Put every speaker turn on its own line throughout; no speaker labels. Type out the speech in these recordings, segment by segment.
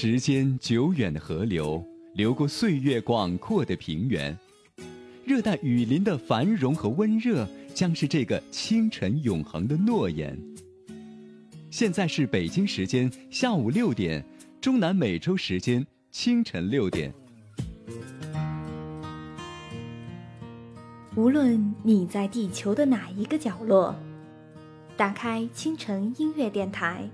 时间久远的河流，流过岁月广阔的平原，热带雨林的繁荣和温热，将是这个清晨永恒的诺言。现在是北京时间下午六点，中南美洲时间清晨六点。
无论你在地球的哪一个角落，打开清晨音乐电台，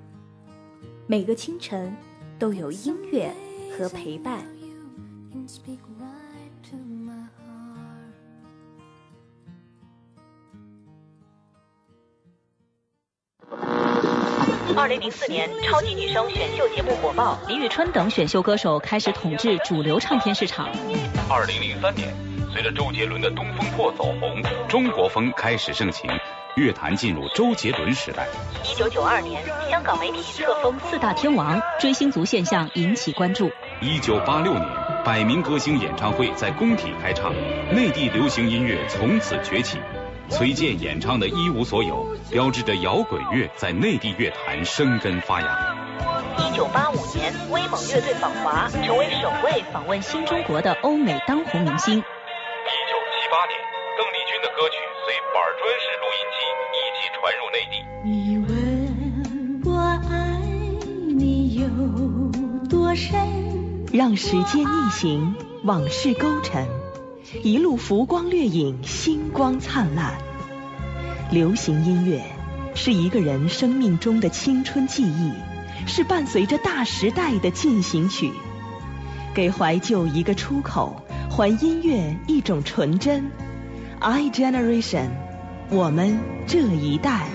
每个清晨。都有音乐和陪伴。
二零零四年，超级女声选秀节目火爆，李宇春等选秀歌手开始统治主流唱片市场。
二零零三年，随着周杰伦的《东风破》走红，中国风开始盛行。乐坛进入周杰伦时代。
一九九二年，香港媒体册封四大天王，追星族现象引起关注。
一九八六年，百名歌星演唱会在工体开唱，内地流行音乐从此崛起。崔健演唱的一无所有，标志着摇滚乐在内地乐坛生根发芽。
一九八五年，威猛乐队访华，成为首位访问新中国的欧美当红明星。一
九七八年，邓丽君的歌曲随板砖式。你问我爱
你有多深？让时间逆行，往事勾陈，一路浮光掠影，星光灿烂。流行音乐是一个人生命中的青春记忆，是伴随着大时代的进行曲，给怀旧一个出口，还音乐一种纯真。I Generation。我们这一代，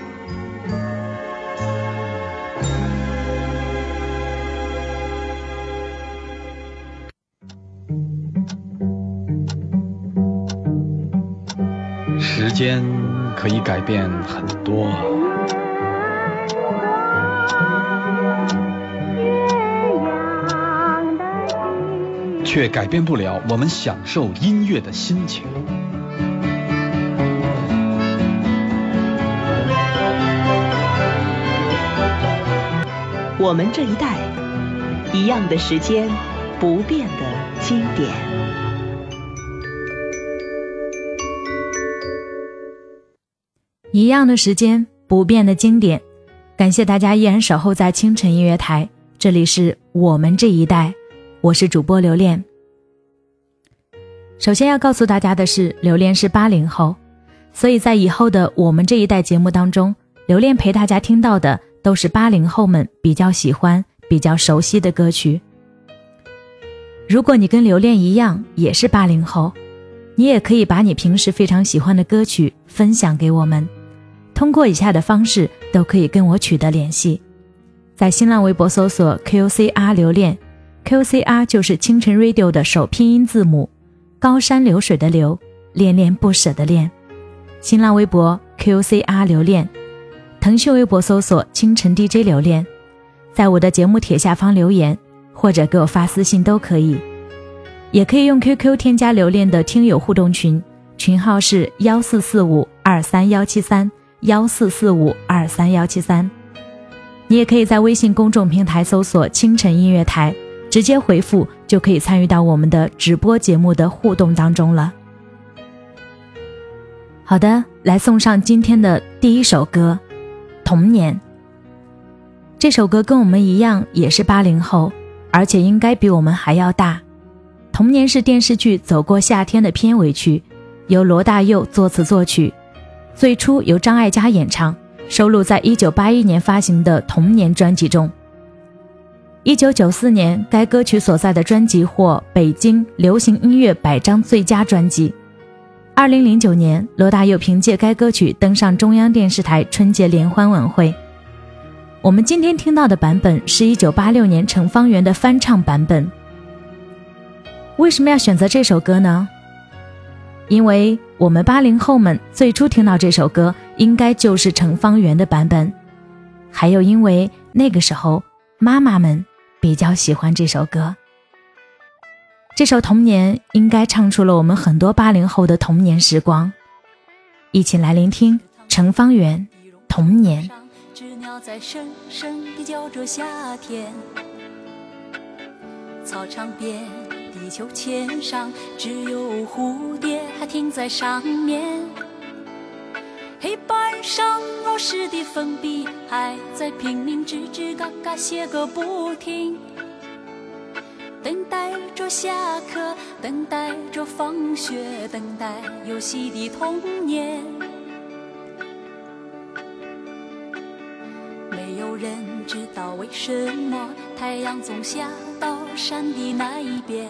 时间可以改变很多，却改变不了我们享受音乐的心情。
我们这一代，一样的时间，不变的经典。
一样的时间，不变的经典。感谢大家依然守候在清晨音乐台，这里是我们这一代，我是主播刘恋。首先要告诉大家的是，刘恋是八零后，所以在以后的我们这一代节目当中，刘恋陪大家听到的。都是八零后们比较喜欢、比较熟悉的歌曲。如果你跟留恋一样也是八零后，你也可以把你平时非常喜欢的歌曲分享给我们，通过以下的方式都可以跟我取得联系。在新浪微博搜索 QCR 留恋，QCR 就是清晨 Radio 的首拼音字母，高山流水的流，恋恋不舍的恋。新浪微博 QCR 留恋。腾讯微博搜索“清晨 DJ 留恋”，在我的节目帖下方留言，或者给我发私信都可以。也可以用 QQ 添加留恋的听友互动群，群号是幺四四五二三幺七三幺四四五二三幺七三。你也可以在微信公众平台搜索“清晨音乐台”，直接回复就可以参与到我们的直播节目的互动当中了。好的，来送上今天的第一首歌。童年，这首歌跟我们一样，也是八零后，而且应该比我们还要大。童年是电视剧《走过夏天》的片尾曲，由罗大佑作词作曲，最初由张艾嘉演唱，收录在一九八一年发行的《童年》专辑中。一九九四年，该歌曲所在的专辑获北京流行音乐百张最佳专辑。二零零九年，罗大佑凭借该歌曲登上中央电视台春节联欢晚会。我们今天听到的版本是一九八六年陈方圆的翻唱版本。为什么要选择这首歌呢？因为我们八零后们最初听到这首歌，应该就是陈方圆的版本。还有，因为那个时候妈妈们比较喜欢这首歌。这首《童年》应该唱出了我们很多八零后的童年时光，一起来聆听陈方圆《童年》。
知鸟在声声地叫着夏天，操场边，地球签上，只有蝴蝶还停在上面。黑板上老师的粉笔还在拼命吱吱嘎嘎写个不停，等待着下课，等待着放学，等待游戏的童年。没有人知道为什么太阳总下到山的那一边。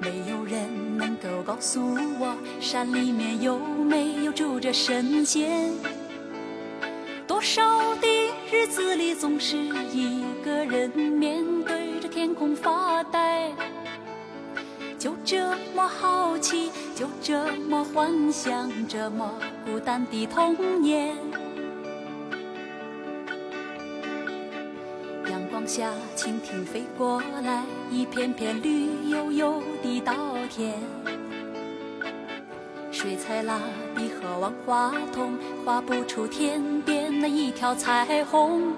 没有人能够告诉我，山里面有没有住着神仙？多少的日子里，总是一个人面对着天空发呆，就这么好奇，就这么幻想，这么孤单的童年。阳光下，蜻蜓飞过来，一片片绿油油的稻田。水彩蜡笔和万花筒画不出天边那一条彩虹。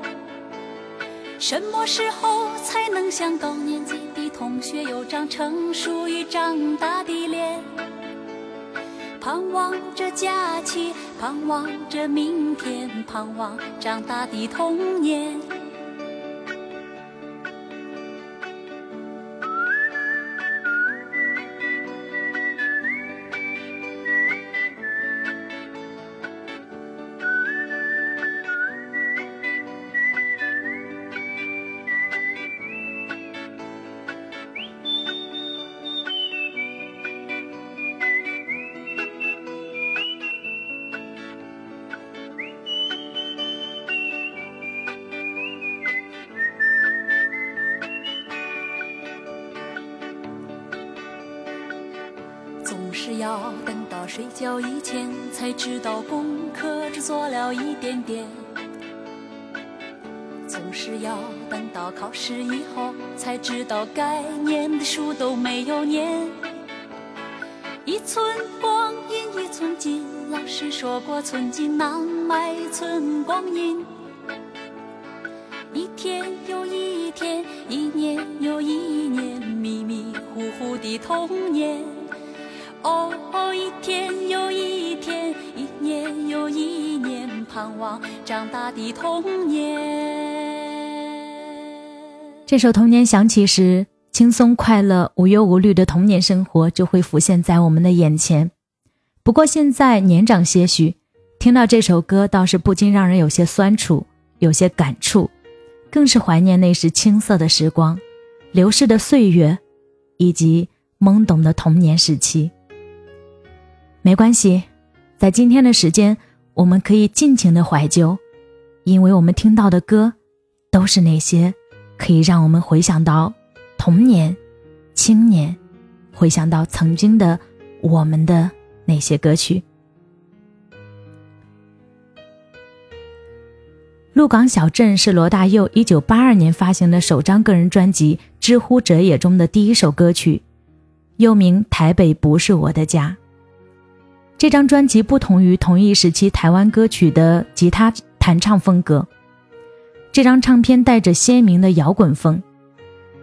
什么时候才能像高年级的同学有张成熟与长大的脸？盼望着假期，盼望着明天，盼望长大的童年。到睡觉以前才知道功课只做了一点点，总是要等到考试以后才知道该念的书都没有念。一寸光阴一寸金，老师说过寸金难买寸光阴。一天又一天，一年又一年，迷迷糊糊的童年。哦，一天又一天，一年又一年，盼望长大的童年。
这首《童年》响起时，轻松快乐、无忧无虑的童年生活就会浮现在我们的眼前。不过现在年长些许，听到这首歌，倒是不禁让人有些酸楚，有些感触，更是怀念那时青涩的时光、流逝的岁月，以及懵懂的童年时期。没关系，在今天的时间，我们可以尽情的怀旧，因为我们听到的歌，都是那些可以让我们回想到童年、青年，回想到曾经的我们的那些歌曲。《鹿港小镇》是罗大佑一九八二年发行的首张个人专辑《知乎者也》中的第一首歌曲，又名《台北不是我的家》。这张专辑不同于同一时期台湾歌曲的吉他弹唱风格，这张唱片带着鲜明的摇滚风，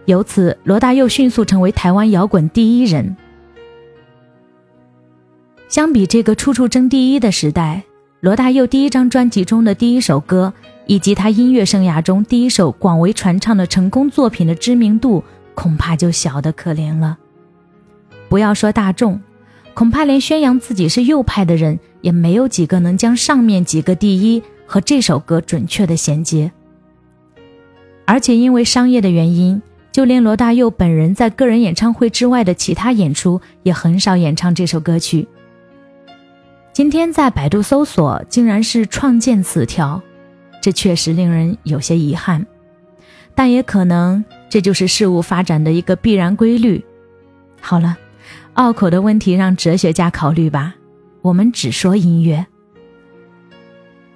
由此罗大佑迅速成为台湾摇滚第一人。相比这个处处争第一的时代，罗大佑第一张专辑中的第一首歌，以及他音乐生涯中第一首广为传唱的成功作品的知名度，恐怕就小得可怜了。不要说大众。恐怕连宣扬自己是右派的人，也没有几个能将上面几个第一和这首歌准确的衔接。而且因为商业的原因，就连罗大佑本人在个人演唱会之外的其他演出，也很少演唱这首歌曲。今天在百度搜索，竟然是创建词条，这确实令人有些遗憾。但也可能这就是事物发展的一个必然规律。好了。拗口的问题让哲学家考虑吧，我们只说音乐。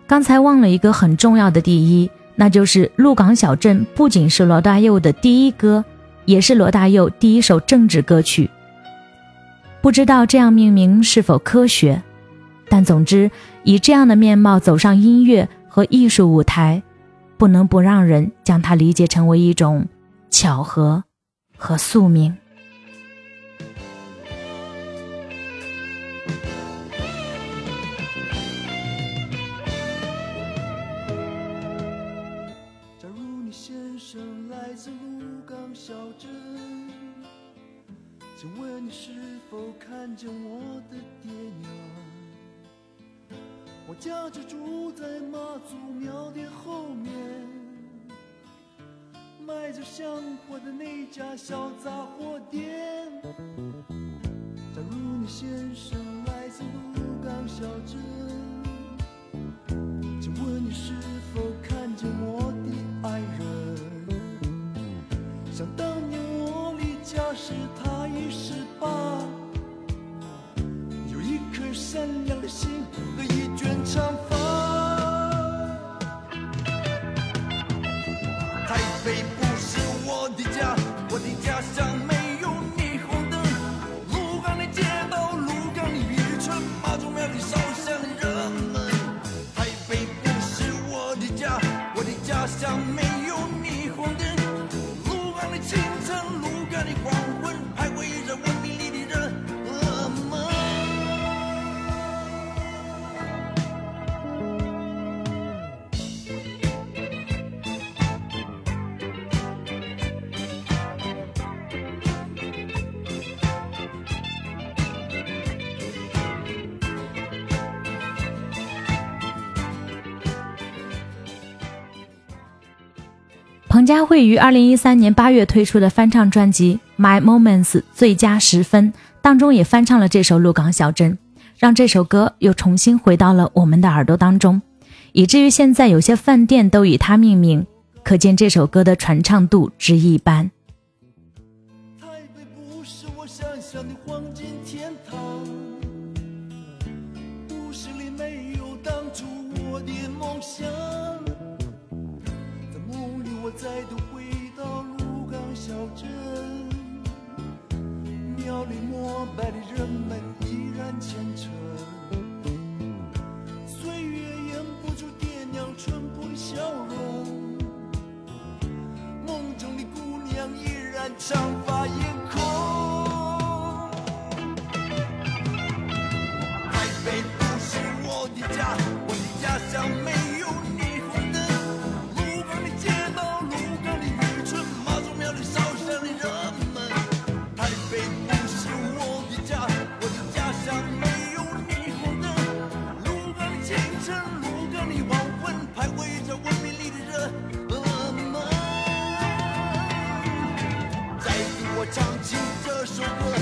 刚才忘了一个很重要的第一，那就是《鹿港小镇》不仅是罗大佑的第一歌，也是罗大佑第一首政治歌曲。不知道这样命名是否科学，但总之以这样的面貌走上音乐和艺术舞台，不能不让人将它理解成为一种巧合和宿命。
我就住在妈祖庙的后面，卖着香火的那家小杂货店。假如你先生来自鹿港小镇，请问你是否看见我的爱人？想当年我离家时，他已十八，颗善良的心和一卷长发。台北不是我的家，我的家乡没有霓虹灯。鹿港的街道，鹿港的渔村，妈祖庙里烧香的人们。台北不是我的家，我的家乡没有
陈佳慧于二零一三年八月推出的翻唱专辑《My Moments》最佳十分当中，也翻唱了这首《鹿港小镇》，让这首歌又重新回到了我们的耳朵当中，以至于现在有些饭店都以它命名，可见这首歌的传唱度之一般。
里膜拜的人们依然虔诚。岁月掩不住爹娘淳朴的笑容。梦中的姑娘依然长发艳空。这首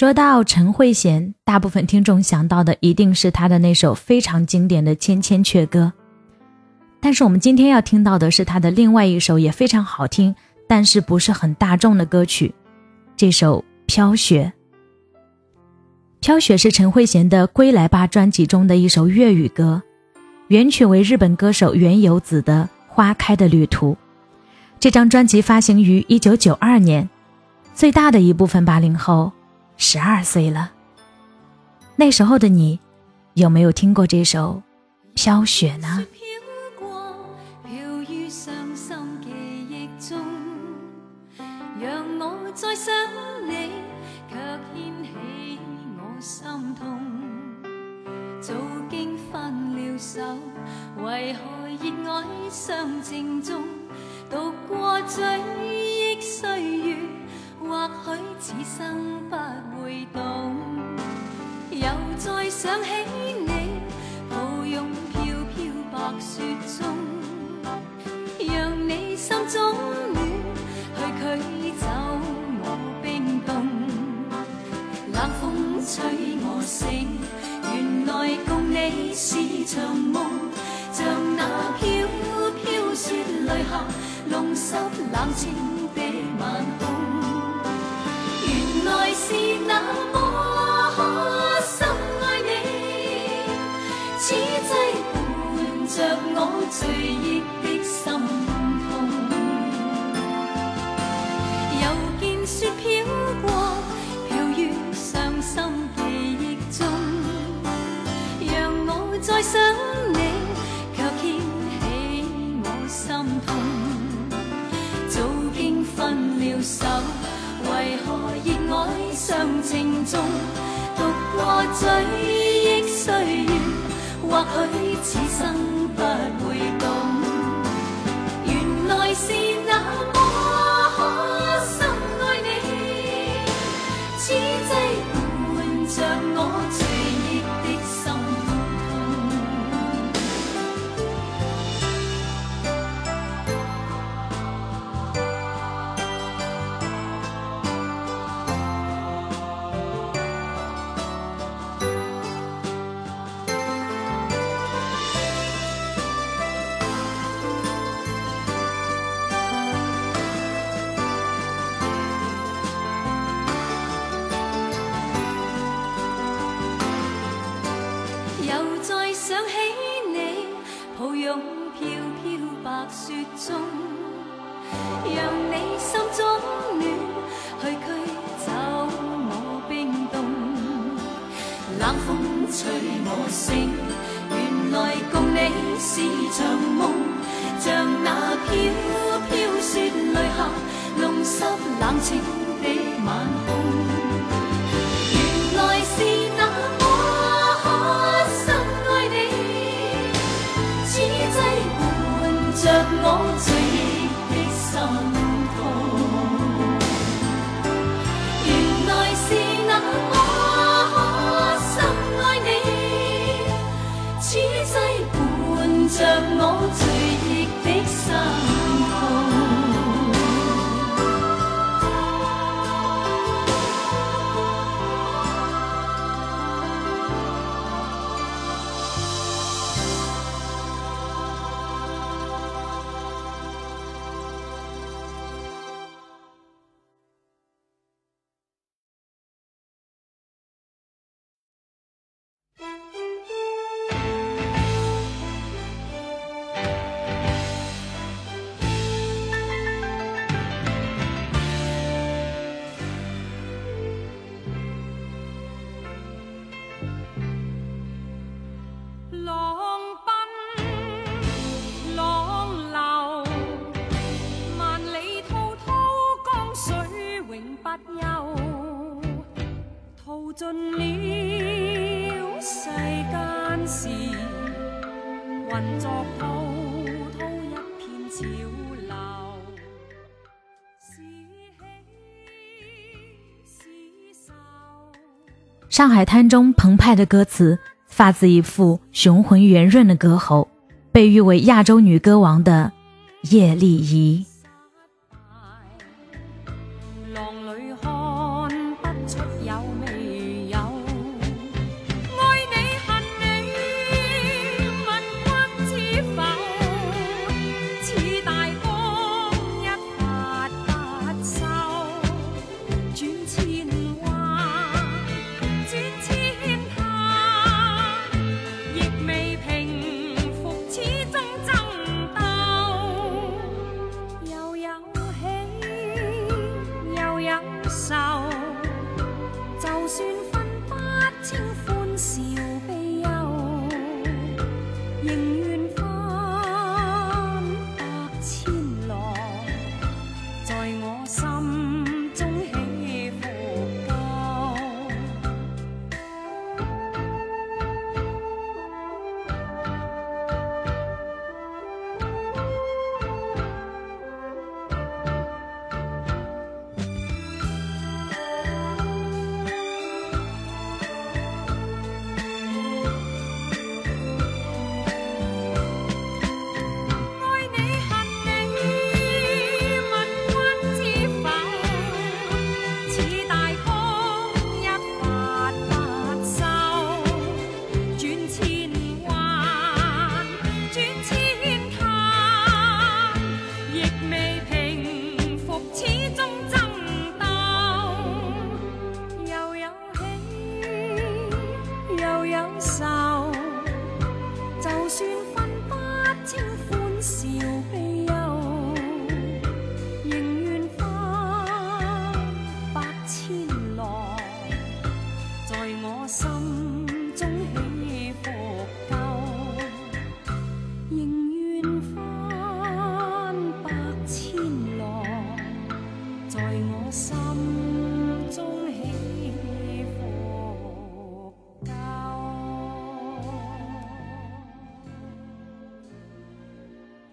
说到
陈慧娴，大部分听众想到的一定是她的那首非常经典的《千千阙歌》，但是我们今天要听到的是她的另外一首也非常好听，但是不是很大众的歌曲，这首《飘雪》。飘雪是陈慧娴的《归来吧》专辑中的一首粤语歌，原曲为日本歌手原由子的《花开的旅途》。这张专辑发行于一九九二年，最大的一部分八零后十二岁了。那时候的你，有没有听过这首《飘雪》呢？
为何热爱相正中，度过追忆岁月，或许此生不会懂。又再想起你，抱拥飘飘白雪中，让你心中暖，去驱走我冰冻。冷风吹我醒，原来共你是场梦。像那飘飘雪泪下，弄湿冷清的晚空。来是那么深爱你此际伴着我追忆的心痛又见雪飘过飘于伤心记忆中让我再想你却掀起我心痛早经分了手为何热爱尚情重，独过追忆岁月，或许此生不会懂，原来是
上海滩中澎湃的歌词，发自一副雄浑圆润的歌喉，被誉为亚洲女歌王的叶丽仪。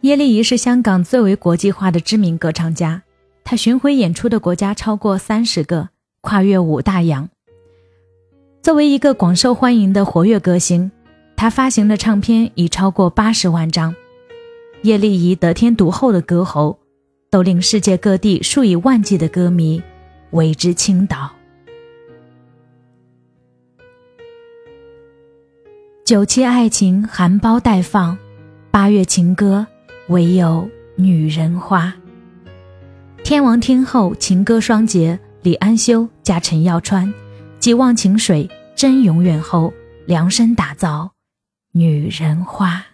叶丽仪是香港最为国际化的知名歌唱家，她巡回演出的国家超过三十个，跨越五大洋。作为一个广受欢迎的活跃歌星，她发行的唱片已超过八十万张。叶丽仪得天独厚的歌喉，都令世界各地数以万计的歌迷为之倾倒。九七爱情含苞待放，八月情歌唯有女人花。天王听后情歌双杰李安修加陈耀川，寄忘情水真永远后量身打造女人花。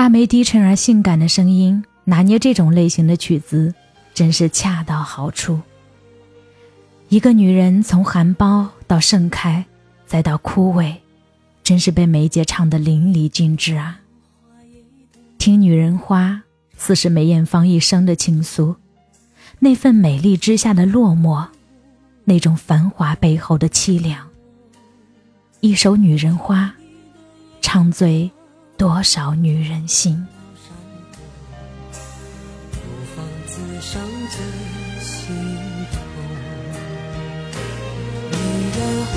阿梅低沉而性感的声音，拿捏这种类型的曲子，真是恰到好处。一个女人从含苞到盛开，再到枯萎，真是被梅姐唱得淋漓尽致啊！听《女人花》。似是梅艳芳一生的倾诉，那份美丽之下的落寞，那种繁华背后的凄凉。一首《女人花》，唱醉多少女人心，
孤芳自赏最。女人花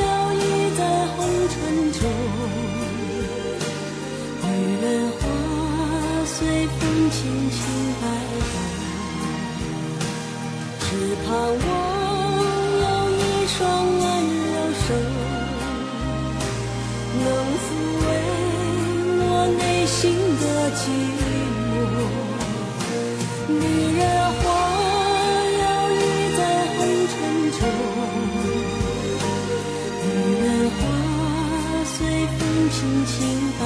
摇曳在红尘中。女人花随风轻轻摆动。只盼望。轻轻摆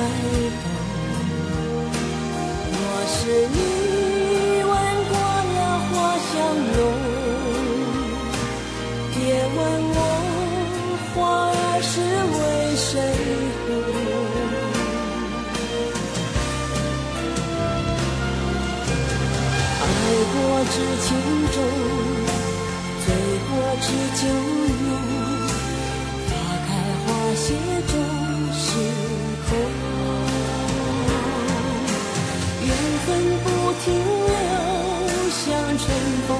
动。是你闻过了花香浓，别问我花儿是为谁红。爱过知情重，醉过知酒浓停留，像春风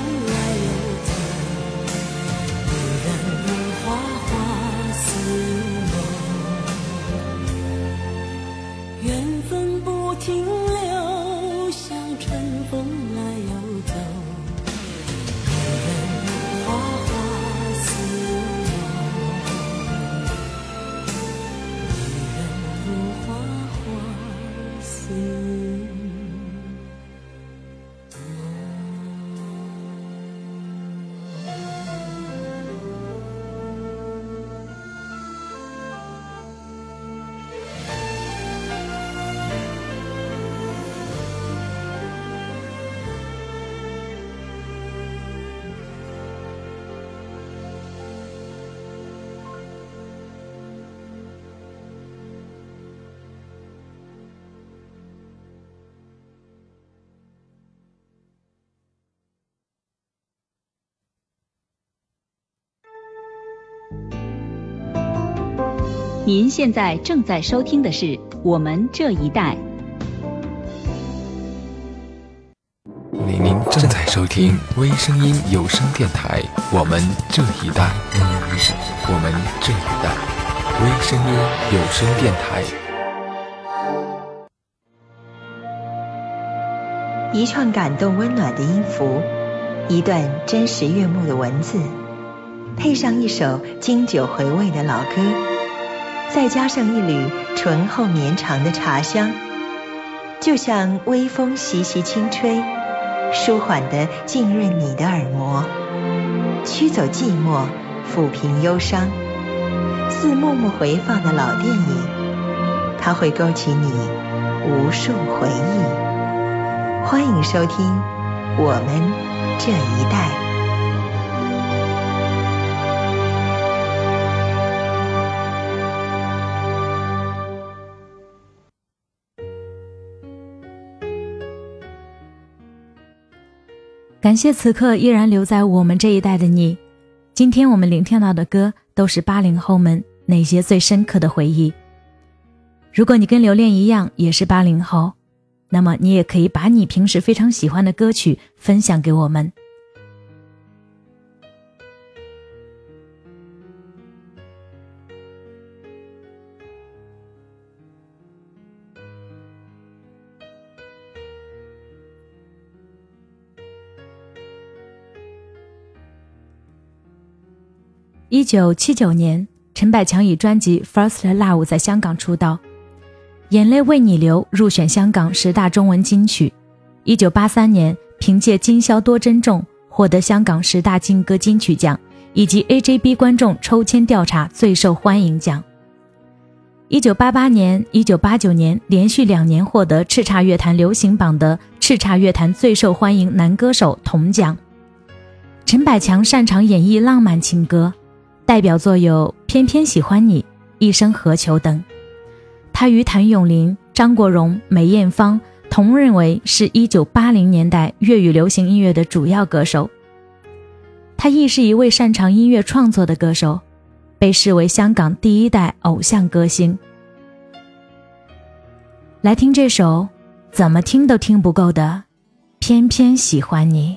您现在正在收听的是《我们这一代》。
您您正在收听微声音有声电台《我们这一代》，我们这一代微声音有声电台。
一串感动温暖的音符，一段真实悦目的文字，配上一首经久回味的老歌，再加上一缕醇厚绵长的茶香，就像微风习习轻吹。舒缓地浸润你的耳膜，驱走寂寞，抚平忧伤，似默默回放的老电影，它会勾起你无数回忆。欢迎收听《我们这一代》。
感谢此刻依然留在我们这一代的你。今天我们聆听到的歌，都是八零后们那些最深刻的回忆。如果你跟留恋一样也是八零后，那么你也可以把你平时非常喜欢的歌曲分享给我们。一九七九年，陈百强以专辑《First Love》在香港出道，《眼泪为你流》入选香港十大中文金曲。一九八三年，凭借《今宵多珍重》获得香港十大劲歌金曲奖以及 AJB 观众抽签调查最受欢迎奖。一九八八年、一九八九年连续两年获得叱咤乐坛流行榜的叱咤乐坛最受欢迎男歌手铜奖。陈百强擅长演绎浪漫情歌。代表作有《偏偏喜欢你》《一生何求》等。他与谭咏麟、张国荣、梅艳芳同认为是一九八零年代粤语流行音乐的主要歌手。他亦是一位擅长音乐创作的歌手，被视为香港第一代偶像歌星。来听这首怎么听都听不够的《偏偏喜欢你》。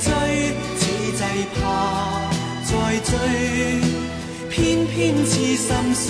追，
此际怕再追，偏偏痴心想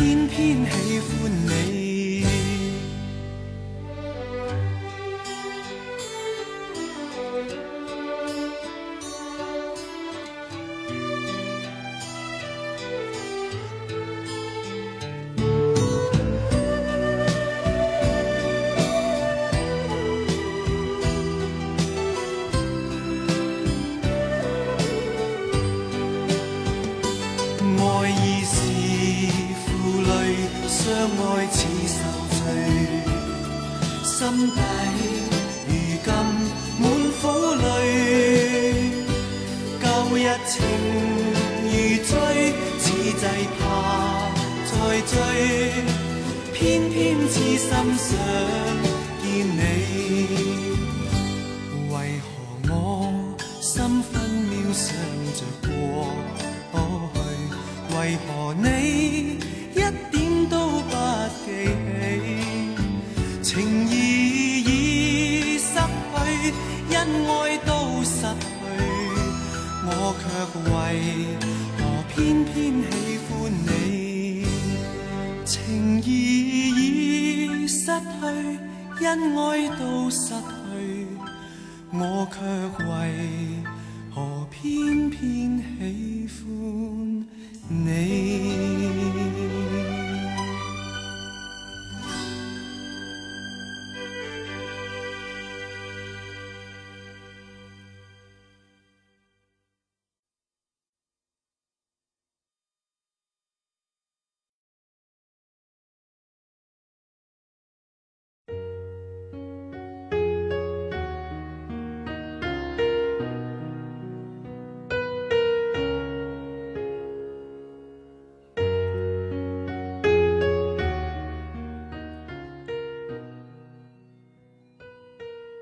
偏偏喜欢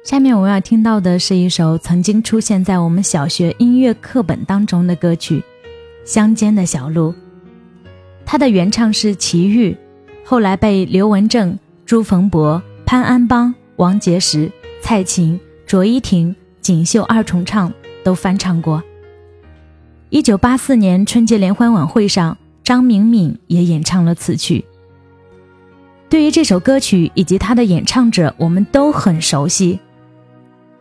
下面我要听到的是一首曾经出现在我们小学音乐课本当中的歌曲《乡间的小路》，它的原唱是齐豫，后来被刘文正、朱逢博、潘安邦、王杰石、蔡琴、卓依婷、锦绣二重唱都翻唱过。一九八四年春节联欢晚会上，张明敏也演唱了此曲。对于这首歌曲以及它的演唱者，我们都很熟悉。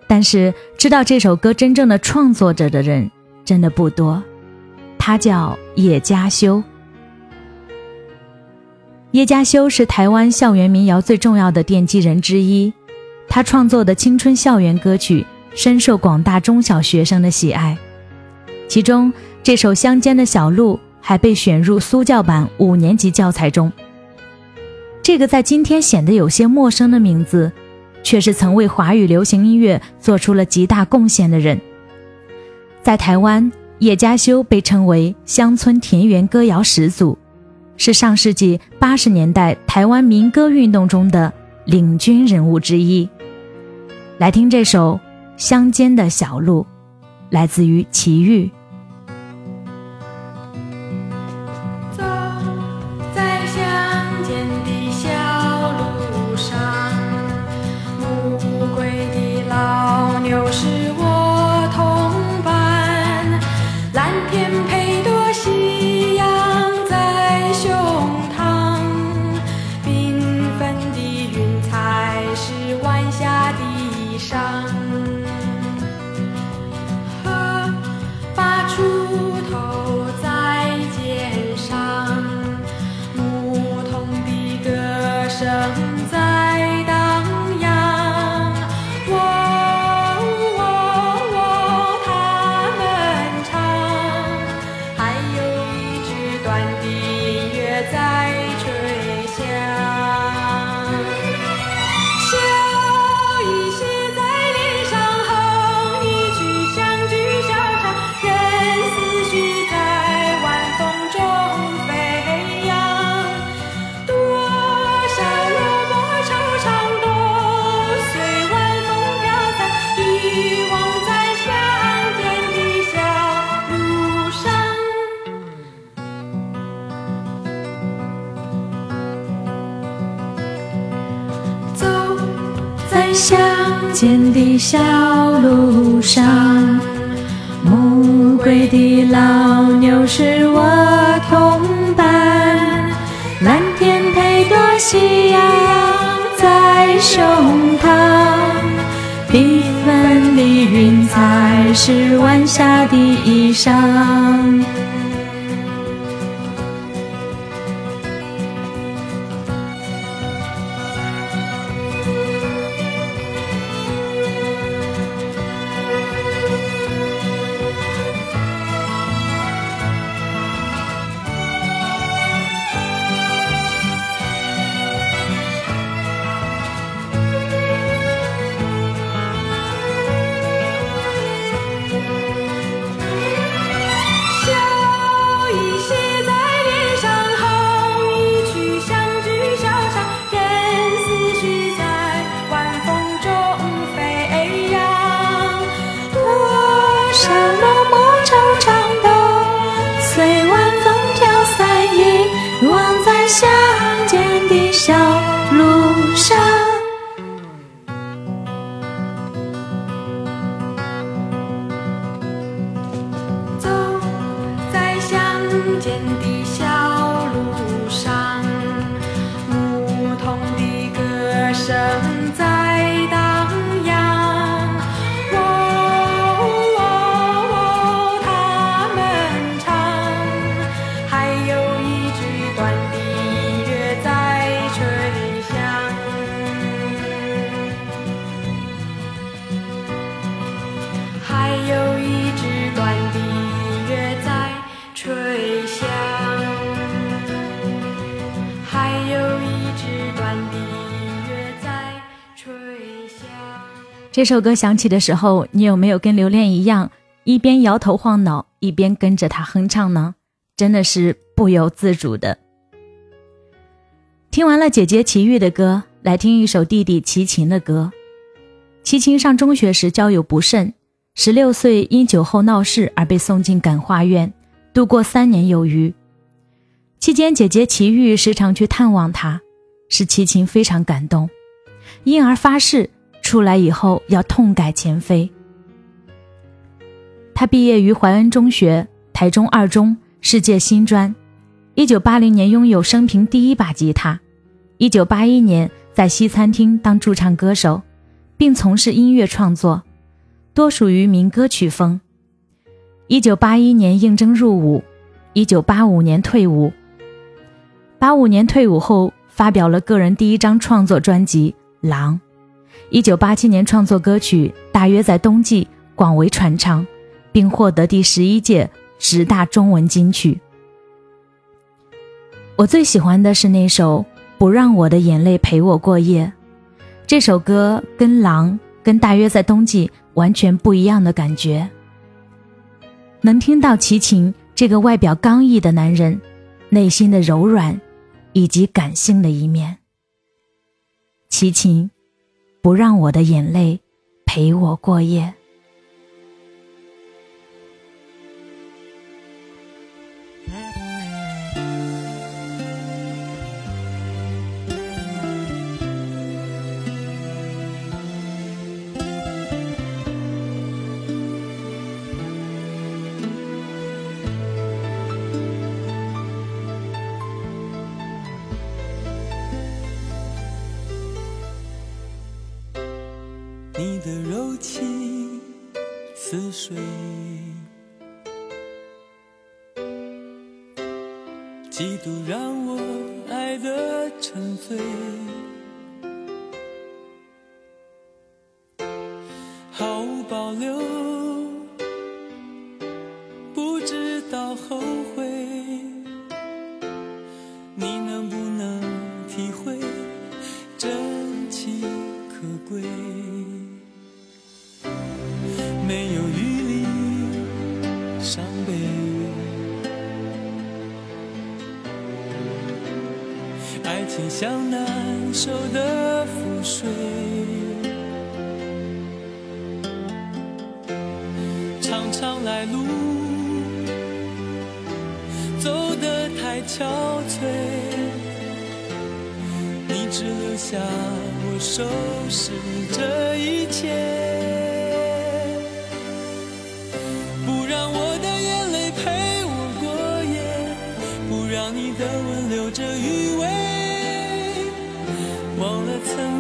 但是知道这首歌真正的创作者的人真的不多，他叫叶嘉修。叶嘉修是台湾校园民谣最重要的奠基人之一，他创作的青春校园歌曲深受广大中小学生的喜爱，其中这首《乡间的小路》还被选入苏教版五年级教材中。这个在今天显得有些陌生的名字。却是曾为华语流行音乐做出了极大贡献的人。在台湾，叶嘉修被称为乡村田园歌谣始祖，是上世纪八十年代台湾民歌运动中的领军人物之一。来听这首《乡间的小路》，来自于齐豫。
小路上，暮归的老牛是我同伴，蓝天配朵夕阳在胸膛，缤纷的云彩是晚霞的衣裳。这首歌响起的时候，你有没有跟留恋一样，一边摇头晃脑，一边跟着他哼唱呢？真的是不由自主的。听完了姐姐齐豫的歌，来听一首弟弟齐秦的歌。齐秦上中学时交友不慎，十六岁因酒后闹事而被送进感化院，度过三年有余。期间，姐姐齐豫时常去探望他，使齐秦非常感动，因而发誓出来以后要痛改前非。他毕业于怀恩中学、台中二中、世界新专，一九八零年拥有生平第一把吉他，一九八一年在西餐厅当驻唱歌手，并从事音乐创作，多属于民歌曲风。一九八一年应征入伍，一九八五年退伍。八五年退伍后，发表了个人第一张创作专辑《狼》。一九八七年创作歌曲，大约在冬季广为传唱，并获得第十一届十大中文金曲。我最喜欢的是那首《不让我的眼泪陪我过夜》。这首歌跟《狼》跟大约在冬季完全不一样的感觉。能听到齐秦这个外表刚毅的男人，内心的柔软，以及感性的一面。齐秦，不让我的眼泪陪我过夜。
爱情像难收的覆水，常常来路走得太憔悴，你只留下我收拾这一切。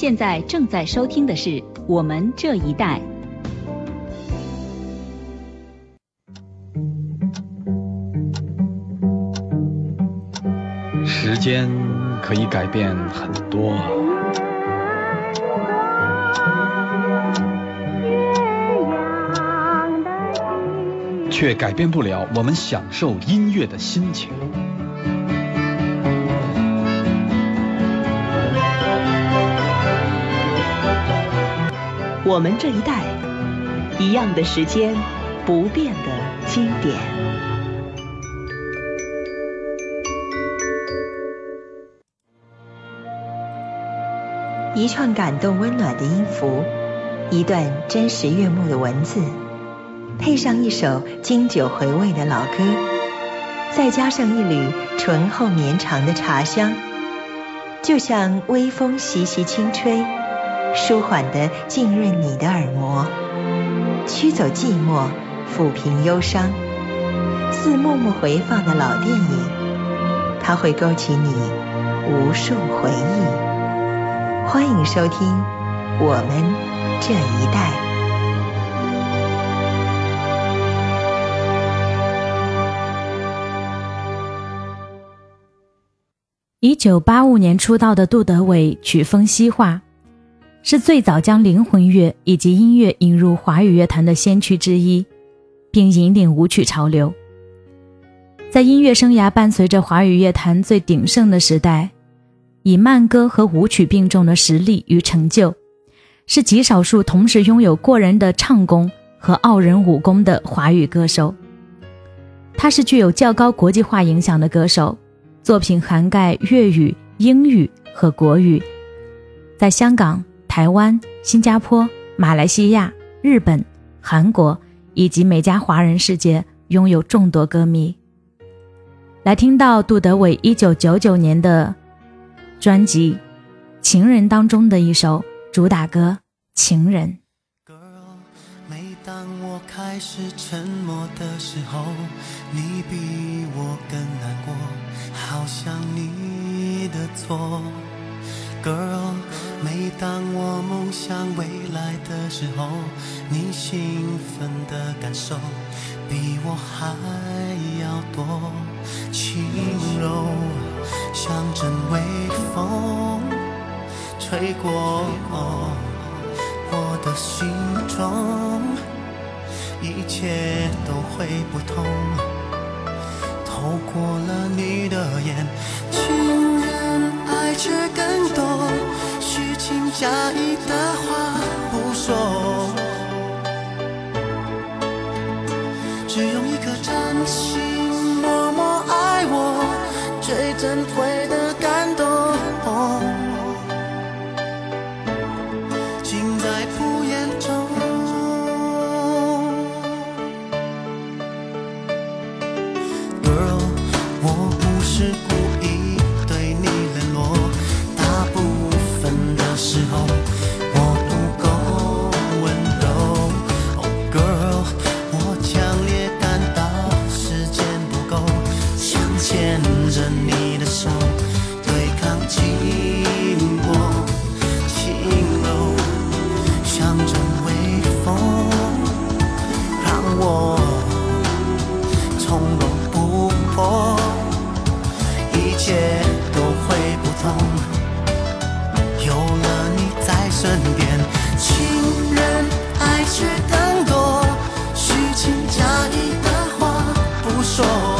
现在正在收听的是《我们这一代》。
时间可以改变很多，却改变不了我们享受音乐的心情。
我们这一代，一样的时间，不变的经典。
一串感动温暖的音符，一段真实悦目的文字，配上一首经久回味的老歌，再加上一缕醇厚绵长的茶香，就像微风习习轻吹，舒缓地浸润你的耳膜，驱走寂寞，抚平忧伤，似默默回放的老电影，它会勾起你无数回忆。欢迎收听《我们这一代》。
一九八五年出道的杜德伟，曲风西化，是最早将灵魂乐以及音乐引入华语乐坛的先驱之一，并引领舞曲潮流。在音乐生涯伴随着华语乐坛最鼎盛的时代。以慢歌和舞曲并重的实力与成就，是极少数同时拥有过人的唱功和傲人武功的华语歌手。他是具有较高国际化影响的歌手，作品涵盖粤语、英语和国语，在香港、台湾、新加坡、马来西亚、日本、韩国以及美加华人世界拥有众多歌迷。来听到杜德伟一九九九年的。专辑《情人》当中的一首主打歌《情人》。
开始沉默的时候，你比我更难过，好像你的错。Girl，每当我梦想未来的时候，你兴奋的感受比我还要多，轻柔。像阵微风吹过我的心中，一切都会不同。透过了你的眼，情人爱却更多，虚情假意的话不说，只用一颗真心不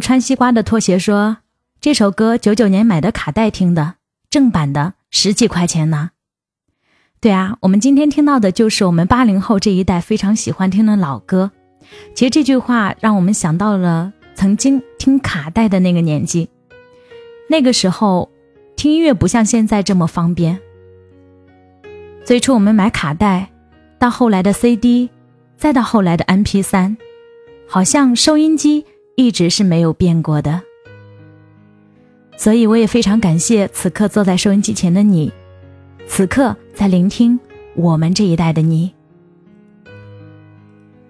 穿西瓜的拖鞋说：“这首歌九九年买的卡带听的，正版的十几块钱呢。”对啊，我们今天听到的就是我们八零后这一代非常喜欢听的老歌。其实这句话让我们想到了曾经听卡带的那个年纪。那个时候听音乐不像现在这么方便。最初我们买卡带，到后来的 CD，再到后来的 MP3，好像收音机一直是没有变过的。所以我也非常感谢此刻坐在收音机前的你，此刻在聆听我们这一代的你。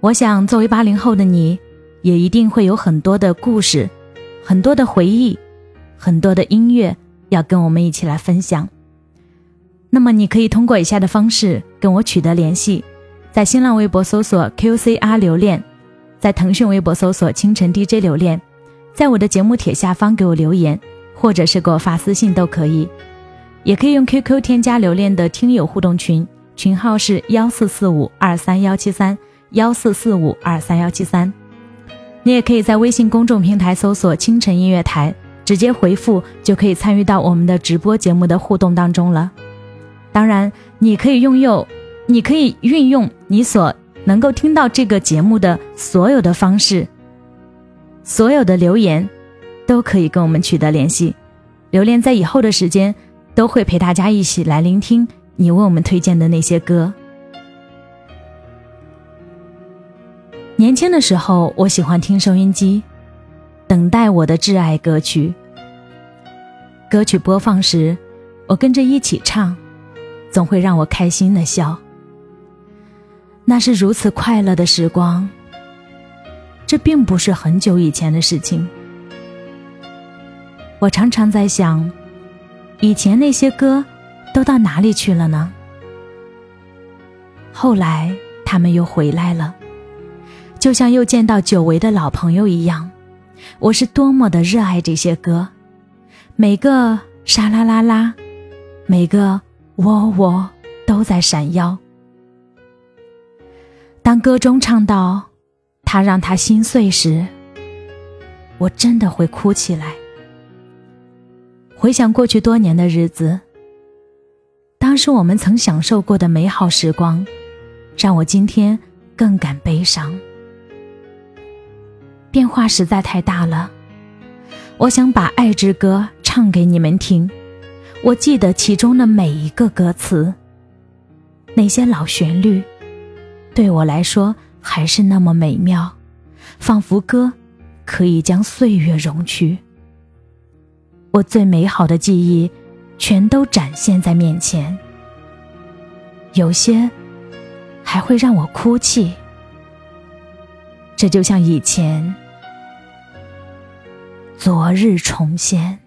我想，作为八零后的你，也一定会有很多的故事，很多的回忆，很多的音乐要跟我们一起来分享。那么，你可以通过以下的方式跟我取得联系：在新浪微博搜索 QCR 留恋，在腾讯微博搜索清晨 DJ 留恋，在我的节目帖下方给我留言，或者是给我发私信都可以。也可以用 QQ 添加留恋的听友互动群，群号是幺四四五二三幺七三幺四四五二三幺七三。你也可以在微信公众平台搜索“清晨音乐台”，直接回复就可以参与到我们的直播节目的互动当中了。当然，你可以用用，你可以运用你所能够听到这个节目的所有的方式，所有的留言都可以跟我们取得联系。留恋在以后的时间都会陪大家一起来聆听你为我们推荐的那些歌。年轻的时候，我喜欢听收音机，等待我的挚爱歌曲。歌曲播放时，我跟着一起唱。总会让我开心的笑。那是如此快乐的时光。这并不是很久以前的事情。我常常在想，以前那些歌都到哪里去了呢？后来他们又回来了，就像又见到久违的老朋友一样。我是多么的热爱这些歌，每个沙啦啦啦，每个。喔喔都在闪耀。当歌中唱到“他让他心碎”时，我真的会哭起来。回想过去多年的日子，当时我们曾享受过的美好时光，让我今天更感悲伤。变化实在太大了，我想把《爱之歌》唱给你们听。我记得其中的每一个歌词，那些老旋律，对我来说还是那么美妙，仿佛歌可以将岁月融去。我最美好的记忆，全都展现在面前。有些还会让我哭泣。这就像以前，昨日重现。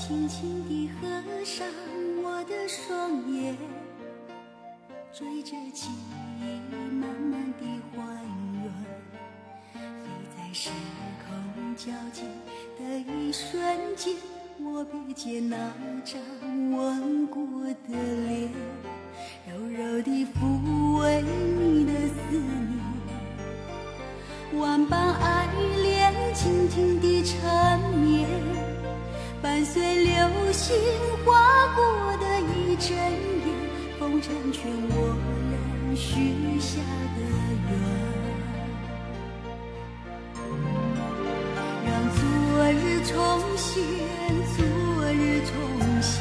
轻轻地合上我的双眼，追着记忆慢慢地还原，飞在时空交界的一瞬间，我瞥见那张吻过的脸，柔柔地抚慰你的思念，万般爱恋静静地缠绵。伴随流星划过的一整夜，风成全我俩许下的愿。让昨日重现，昨日重现，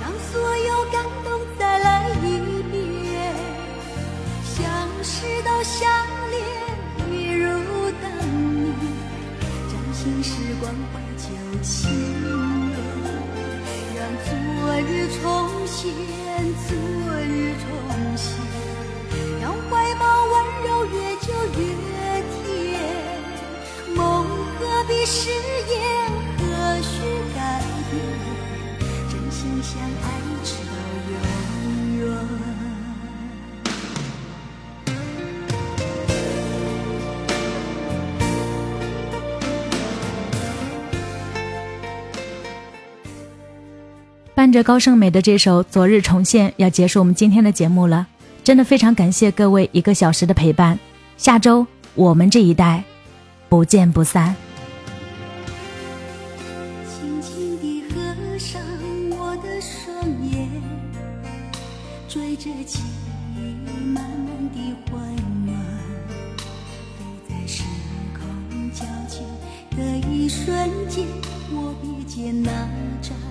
让所有感动再来一遍。相识到相恋，一如当年，掌心时光怀旧情。日重现，昨日重现，让怀抱温柔越久越甜。梦何必誓言，何须改变？真心相爱，
伴着高胜美的这首《昨日重现》，要结束我们今天的节目了。真的非常感谢各位一个小时的陪伴。下周我们这一代不见不散。
轻轻地合上我的双眼，追着记忆慢慢地还原，飞在时空交界的一瞬间，我瞥见那张。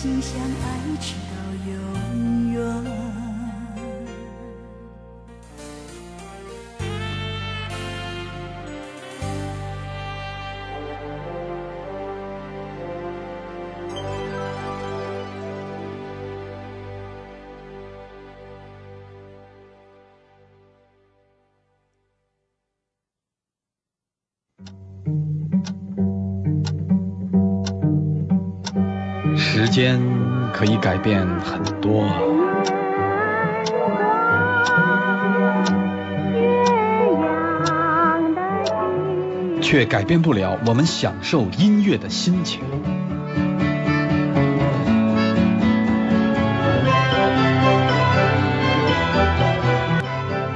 心相爱，
着间可以改变很多，却改变不了我们享受音乐的心情。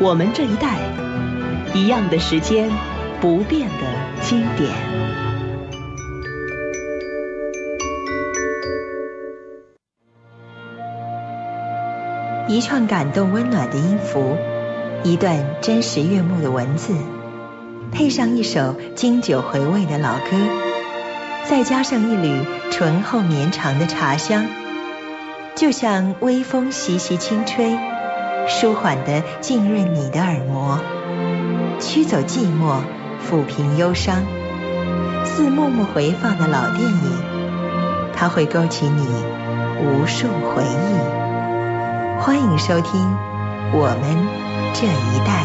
我们这一代，一样的时间，不变的经典。
一串感动温暖的音符，一段真实悦目的文字，配上一首经久回味的老歌，再加上一缕醇厚绵长的茶香，就像微风习习轻吹，舒缓地浸润你的耳膜，驱走寂寞，抚平忧伤，似默默回放的老电影，它会勾起你无数回忆。欢迎收听《我们这一代》。